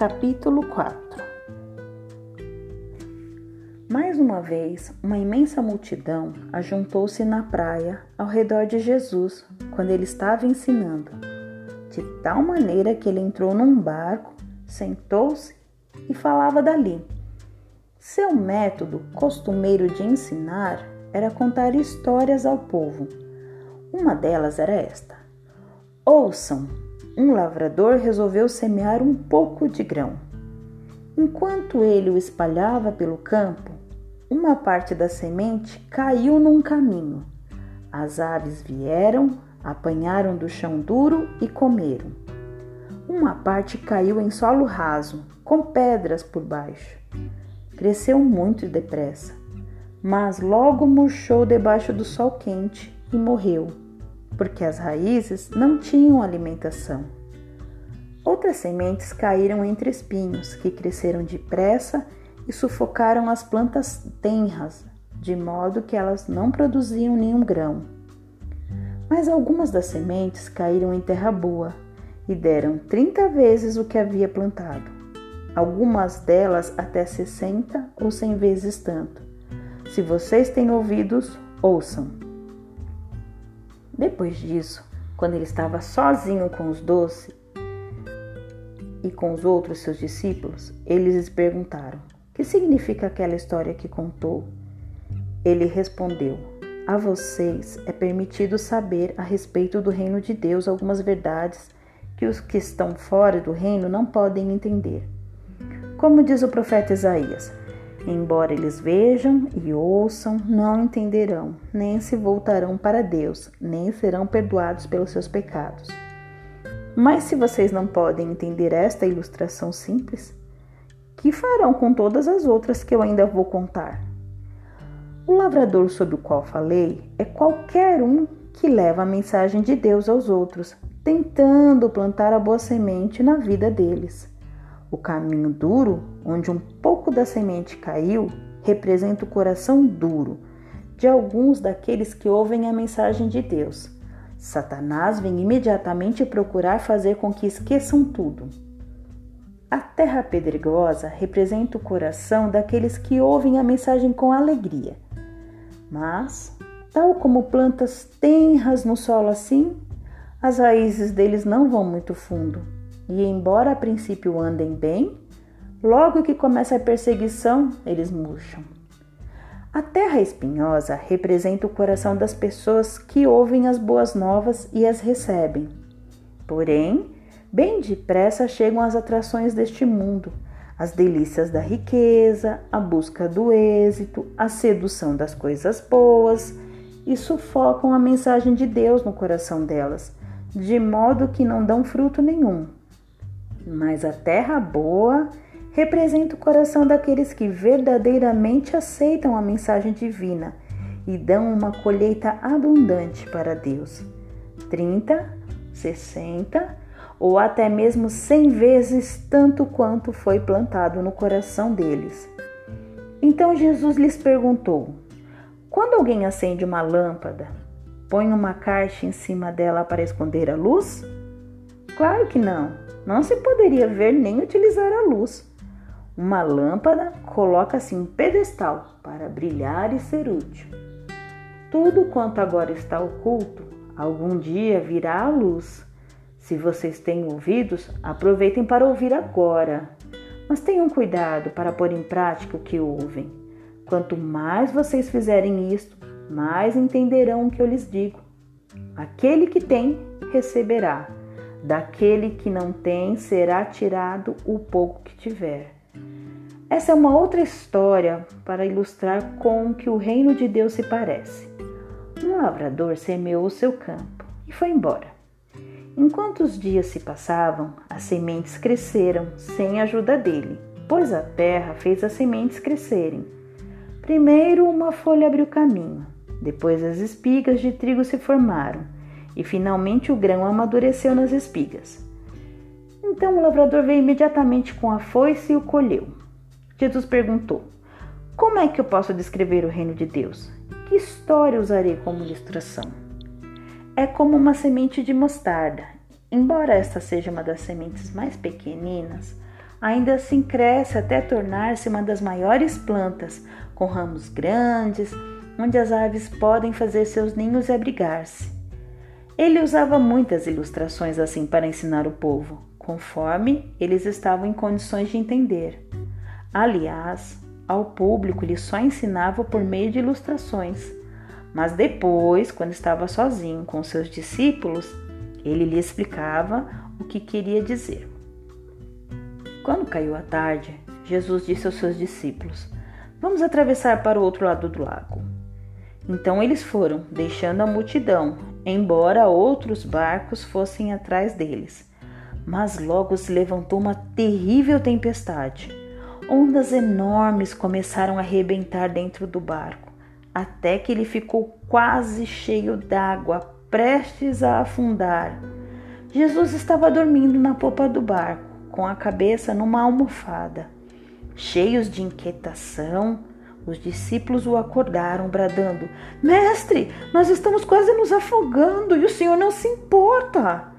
Capítulo 4 Mais uma vez, uma imensa multidão ajuntou-se na praia ao redor de Jesus quando ele estava ensinando, de tal maneira que ele entrou num barco, sentou-se e falava dali. Seu método costumeiro de ensinar era contar histórias ao povo. Uma delas era esta: Ouçam, um lavrador resolveu semear um pouco de grão. Enquanto ele o espalhava pelo campo, uma parte da semente caiu num caminho. As aves vieram, apanharam do chão duro e comeram. Uma parte caiu em solo raso, com pedras por baixo. Cresceu muito depressa, mas logo murchou debaixo do sol quente e morreu porque as raízes não tinham alimentação. Outras sementes caíram entre espinhos, que cresceram depressa e sufocaram as plantas tenras, de modo que elas não produziam nenhum grão. Mas algumas das sementes caíram em terra boa e deram 30 vezes o que havia plantado, algumas delas até 60 ou 100 vezes tanto. Se vocês têm ouvidos, ouçam. Depois disso, quando ele estava sozinho com os doze e com os outros seus discípulos, eles lhes perguntaram: Que significa aquela história que contou? Ele respondeu: A vocês é permitido saber a respeito do reino de Deus algumas verdades que os que estão fora do reino não podem entender. Como diz o profeta Isaías: Embora eles vejam e ouçam, não entenderão, nem se voltarão para Deus, nem serão perdoados pelos seus pecados. Mas se vocês não podem entender esta ilustração simples, que farão com todas as outras que eu ainda vou contar? O lavrador sobre o qual falei é qualquer um que leva a mensagem de Deus aos outros, tentando plantar a boa semente na vida deles. O caminho duro, onde um pouco da semente caiu, representa o coração duro de alguns daqueles que ouvem a mensagem de Deus. Satanás vem imediatamente procurar fazer com que esqueçam tudo. A terra pedregosa representa o coração daqueles que ouvem a mensagem com alegria. Mas, tal como plantas tenras no solo assim, as raízes deles não vão muito fundo e, embora a princípio andem bem, logo que começa a perseguição, eles murcham. A terra espinhosa representa o coração das pessoas que ouvem as boas novas e as recebem. Porém, bem depressa chegam as atrações deste mundo, as delícias da riqueza, a busca do êxito, a sedução das coisas boas e sufocam a mensagem de Deus no coração delas, de modo que não dão fruto nenhum. Mas a terra boa representa o coração daqueles que verdadeiramente aceitam a mensagem divina e dão uma colheita abundante para Deus. 30, 60 ou até mesmo 100 vezes tanto quanto foi plantado no coração deles. Então Jesus lhes perguntou: Quando alguém acende uma lâmpada, põe uma caixa em cima dela para esconder a luz? Claro que não. Não se poderia ver nem utilizar a luz. Uma lâmpada coloca-se em pedestal para brilhar e ser útil. Tudo quanto agora está oculto, algum dia virá à luz. Se vocês têm ouvidos, aproveitem para ouvir agora. Mas tenham cuidado para pôr em prática o que ouvem. Quanto mais vocês fizerem isto, mais entenderão o que eu lhes digo. Aquele que tem, receberá Daquele que não tem será tirado o pouco que tiver. Essa é uma outra história para ilustrar com que o reino de Deus se parece. Um lavrador semeou seu campo e foi embora. Enquanto os dias se passavam, as sementes cresceram sem a ajuda dele, pois a terra fez as sementes crescerem. Primeiro uma folha abriu caminho, depois as espigas de trigo se formaram e finalmente o grão amadureceu nas espigas. Então o lavrador veio imediatamente com a foice e o colheu. Jesus perguntou: Como é que eu posso descrever o reino de Deus? Que história usarei como ilustração? É como uma semente de mostarda. Embora esta seja uma das sementes mais pequeninas, ainda assim cresce até tornar-se uma das maiores plantas, com ramos grandes, onde as aves podem fazer seus ninhos e abrigar-se. Ele usava muitas ilustrações assim para ensinar o povo, conforme eles estavam em condições de entender. Aliás, ao público ele só ensinava por meio de ilustrações, mas depois, quando estava sozinho com seus discípulos, ele lhe explicava o que queria dizer. Quando caiu a tarde, Jesus disse aos seus discípulos: Vamos atravessar para o outro lado do lago. Então eles foram, deixando a multidão, embora outros barcos fossem atrás deles. Mas logo se levantou uma terrível tempestade. Ondas enormes começaram a arrebentar dentro do barco, até que ele ficou quase cheio d'água, prestes a afundar. Jesus estava dormindo na popa do barco, com a cabeça numa almofada. Cheios de inquietação, os discípulos o acordaram, bradando: Mestre, nós estamos quase nos afogando e o senhor não se importa.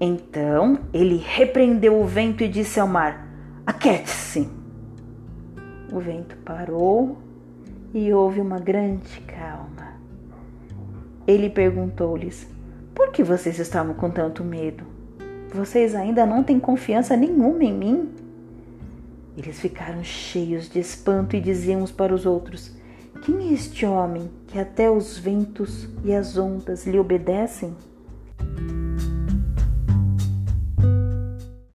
Então ele repreendeu o vento e disse ao mar: Aquete-se. O vento parou e houve uma grande calma. Ele perguntou-lhes: Por que vocês estavam com tanto medo? Vocês ainda não têm confiança nenhuma em mim? Eles ficaram cheios de espanto e diziam uns para os outros: Quem é este homem que até os ventos e as ondas lhe obedecem?